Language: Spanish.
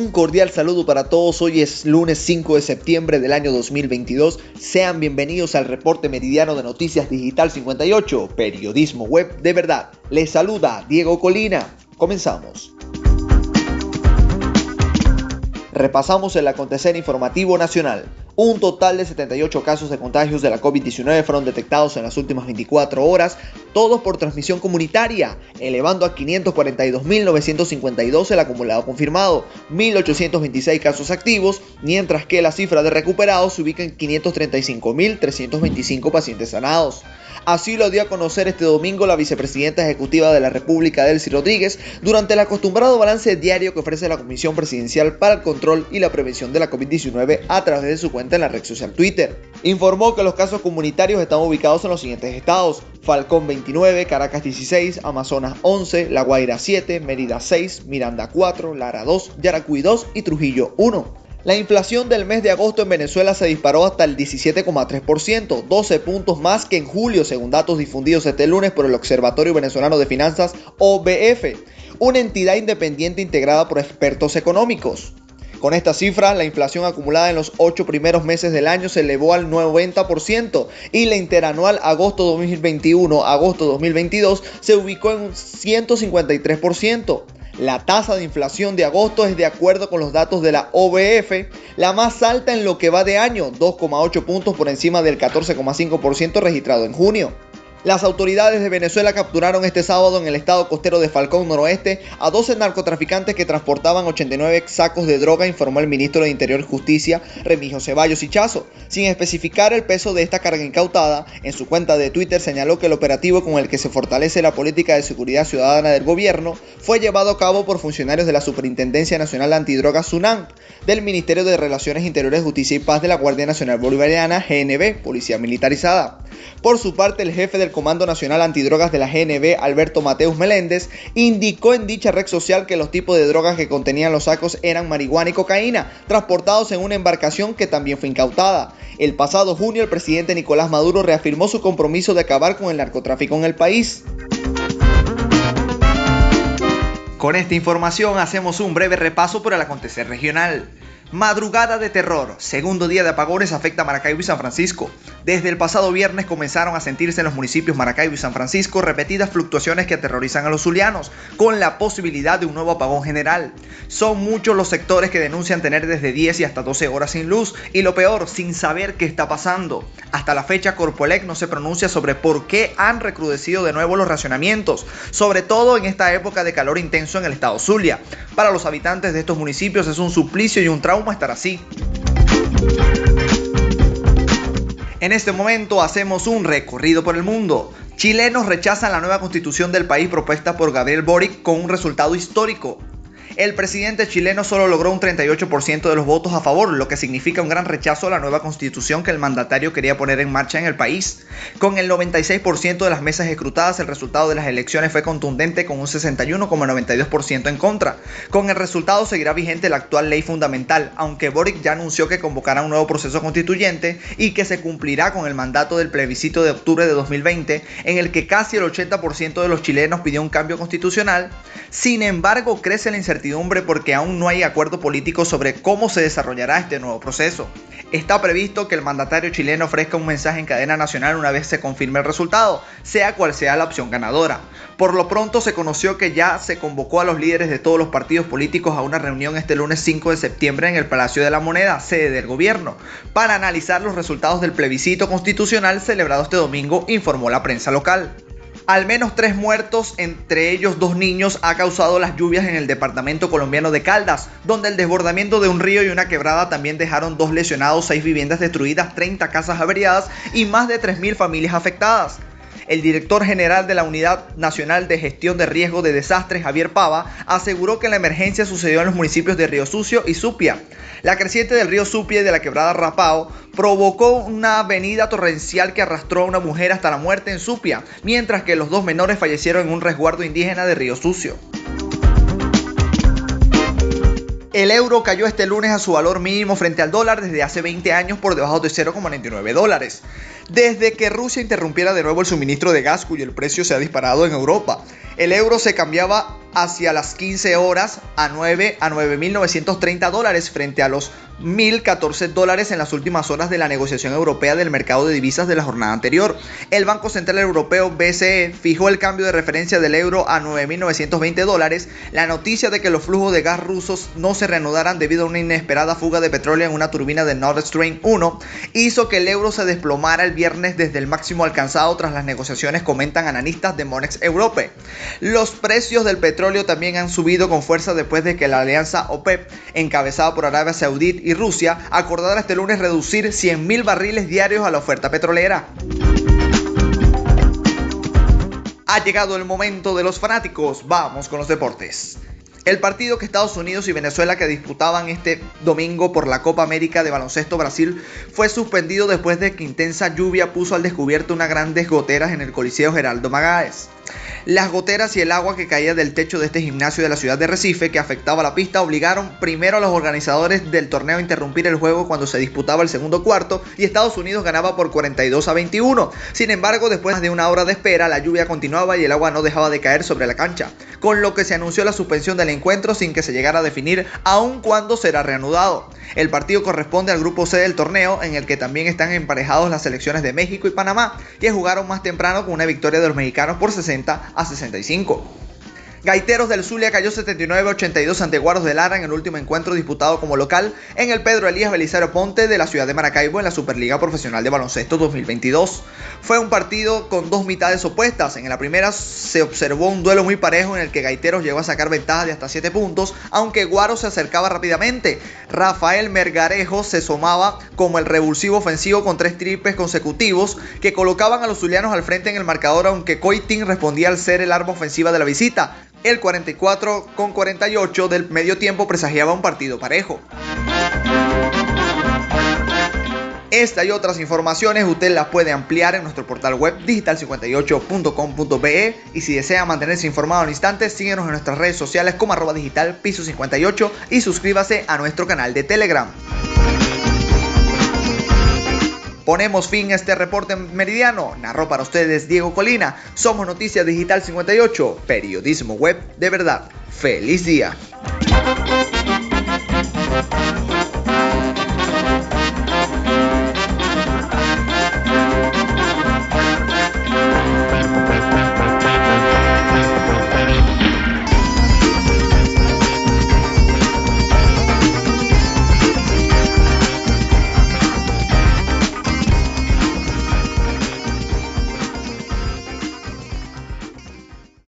Un cordial saludo para todos. Hoy es lunes 5 de septiembre del año 2022. Sean bienvenidos al reporte meridiano de Noticias Digital 58, periodismo web de verdad. Les saluda Diego Colina. Comenzamos. Repasamos el acontecer informativo nacional. Un total de 78 casos de contagios de la COVID-19 fueron detectados en las últimas 24 horas, todos por transmisión comunitaria, elevando a 542.952 el acumulado confirmado, 1.826 casos activos, mientras que la cifra de recuperados se ubica en 535.325 pacientes sanados. Así lo dio a conocer este domingo la vicepresidenta ejecutiva de la República, Delcy Rodríguez, durante el acostumbrado balance diario que ofrece la Comisión Presidencial para el Control y la Prevención de la COVID-19 a través de su cuenta en la red social Twitter. Informó que los casos comunitarios están ubicados en los siguientes estados: Falcón 29, Caracas 16, Amazonas 11, La Guaira 7, Mérida 6, Miranda 4, Lara 2, Yaracuy 2 y Trujillo 1. La inflación del mes de agosto en Venezuela se disparó hasta el 17,3%, 12 puntos más que en julio, según datos difundidos este lunes por el Observatorio Venezolano de Finanzas, OBF, una entidad independiente integrada por expertos económicos. Con esta cifra, la inflación acumulada en los ocho primeros meses del año se elevó al 90% y la interanual agosto 2021-agosto 2022 se ubicó en un 153%. La tasa de inflación de agosto es de acuerdo con los datos de la OBF, la más alta en lo que va de año, 2,8 puntos por encima del 14,5% registrado en junio. Las autoridades de Venezuela capturaron este sábado en el estado costero de Falcón Noroeste a 12 narcotraficantes que transportaban 89 sacos de droga, informó el ministro de Interior y Justicia, Remigio Ceballos Chazo. Sin especificar el peso de esta carga incautada, en su cuenta de Twitter señaló que el operativo con el que se fortalece la política de seguridad ciudadana del gobierno fue llevado a cabo por funcionarios de la Superintendencia Nacional Antidrogas SUNAM, del Ministerio de Relaciones Interiores, Justicia y Paz de la Guardia Nacional Bolivariana, GNB, Policía Militarizada. Por su parte, el jefe del Comando Nacional Antidrogas de la GNB, Alberto Mateus Meléndez, indicó en dicha red social que los tipos de drogas que contenían los sacos eran marihuana y cocaína, transportados en una embarcación que también fue incautada. El pasado junio, el presidente Nicolás Maduro reafirmó su compromiso de acabar con el narcotráfico en el país. Con esta información hacemos un breve repaso por el acontecer regional. Madrugada de terror. Segundo día de apagones afecta a Maracaibo y San Francisco. Desde el pasado viernes comenzaron a sentirse en los municipios Maracaibo y San Francisco repetidas fluctuaciones que aterrorizan a los zulianos, con la posibilidad de un nuevo apagón general. Son muchos los sectores que denuncian tener desde 10 y hasta 12 horas sin luz, y lo peor, sin saber qué está pasando. Hasta la fecha, Corpolec no se pronuncia sobre por qué han recrudecido de nuevo los racionamientos, sobre todo en esta época de calor intenso en el estado Zulia. Para los habitantes de estos municipios es un suplicio y un trauma estar así. En este momento hacemos un recorrido por el mundo. Chilenos rechazan la nueva constitución del país propuesta por Gabriel Boric con un resultado histórico el presidente chileno solo logró un 38% de los votos a favor, lo que significa un gran rechazo a la nueva constitución que el mandatario quería poner en marcha en el país. Con el 96% de las mesas escrutadas, el resultado de las elecciones fue contundente con un 61,92% en contra. Con el resultado seguirá vigente la actual ley fundamental, aunque Boric ya anunció que convocará un nuevo proceso constituyente y que se cumplirá con el mandato del plebiscito de octubre de 2020, en el que casi el 80% de los chilenos pidió un cambio constitucional. Sin embargo, crece la incertidumbre porque aún no hay acuerdo político sobre cómo se desarrollará este nuevo proceso. Está previsto que el mandatario chileno ofrezca un mensaje en cadena nacional una vez se confirme el resultado, sea cual sea la opción ganadora. Por lo pronto se conoció que ya se convocó a los líderes de todos los partidos políticos a una reunión este lunes 5 de septiembre en el Palacio de la Moneda, sede del gobierno, para analizar los resultados del plebiscito constitucional celebrado este domingo, informó la prensa local. Al menos tres muertos, entre ellos dos niños, ha causado las lluvias en el departamento colombiano de Caldas, donde el desbordamiento de un río y una quebrada también dejaron dos lesionados, seis viviendas destruidas, 30 casas averiadas y más de 3.000 familias afectadas. El director general de la Unidad Nacional de Gestión de Riesgo de Desastres, Javier Pava, aseguró que la emergencia sucedió en los municipios de Río Sucio y Supia. La creciente del río Supia y de la quebrada Rapao provocó una avenida torrencial que arrastró a una mujer hasta la muerte en Supia, mientras que los dos menores fallecieron en un resguardo indígena de Río Sucio. El euro cayó este lunes a su valor mínimo frente al dólar desde hace 20 años por debajo de 0,99 dólares. Desde que Rusia interrumpiera de nuevo el suministro de gas cuyo el precio se ha disparado en Europa, el euro se cambiaba hacia las 15 horas a 9 a 9.930 dólares frente a los 1.014 dólares en las últimas horas de la negociación europea del mercado de divisas de la jornada anterior. El Banco Central Europeo BCE fijó el cambio de referencia del euro a 9.920 dólares. La noticia de que los flujos de gas rusos no se reanudaran debido a una inesperada fuga de petróleo en una turbina de Nord Stream 1 hizo que el euro se desplomara el viernes desde el máximo alcanzado tras las negociaciones, comentan analistas de Monex Europe. Los precios del petróleo también han subido con fuerza después de que la alianza OPEP, encabezada por Arabia Saudí y Rusia, acordara este lunes reducir 100.000 barriles diarios a la oferta petrolera. Ha llegado el momento de los fanáticos, vamos con los deportes. El partido que Estados Unidos y Venezuela que disputaban este domingo por la Copa América de Baloncesto Brasil fue suspendido después de que intensa lluvia puso al descubierto unas grandes goteras en el Coliseo Geraldo Magáez. Las goteras y el agua que caía del techo de este gimnasio de la ciudad de Recife que afectaba la pista obligaron primero a los organizadores del torneo a interrumpir el juego cuando se disputaba el segundo cuarto y Estados Unidos ganaba por 42 a 21. Sin embargo, después de una hora de espera, la lluvia continuaba y el agua no dejaba de caer sobre la cancha, con lo que se anunció la suspensión del encuentro sin que se llegara a definir aún cuándo será reanudado. El partido corresponde al grupo C del torneo, en el que también están emparejados las selecciones de México y Panamá, que jugaron más temprano con una victoria de los mexicanos por 60 a 65. Gaiteros del Zulia cayó 79-82 ante Guaros de Lara en el último encuentro disputado como local en el Pedro Elías Belisario Ponte de la ciudad de Maracaibo en la Superliga Profesional de Baloncesto 2022. Fue un partido con dos mitades opuestas. En la primera se observó un duelo muy parejo en el que Gaiteros llegó a sacar ventaja de hasta 7 puntos, aunque Guaros se acercaba rápidamente. Rafael Mergarejo se sumaba como el revulsivo ofensivo con tres triples consecutivos que colocaban a los zulianos al frente en el marcador, aunque Coitin respondía al ser el arma ofensiva de la visita. El 44 con 48 del medio tiempo presagiaba un partido parejo. Esta y otras informaciones usted las puede ampliar en nuestro portal web digital58.com.be y si desea mantenerse informado al instante, síguenos en nuestras redes sociales como arroba digital piso 58 y suscríbase a nuestro canal de Telegram. Ponemos fin a este reporte meridiano. Narró para ustedes Diego Colina. Somos Noticias Digital 58, periodismo web de verdad. ¡Feliz día!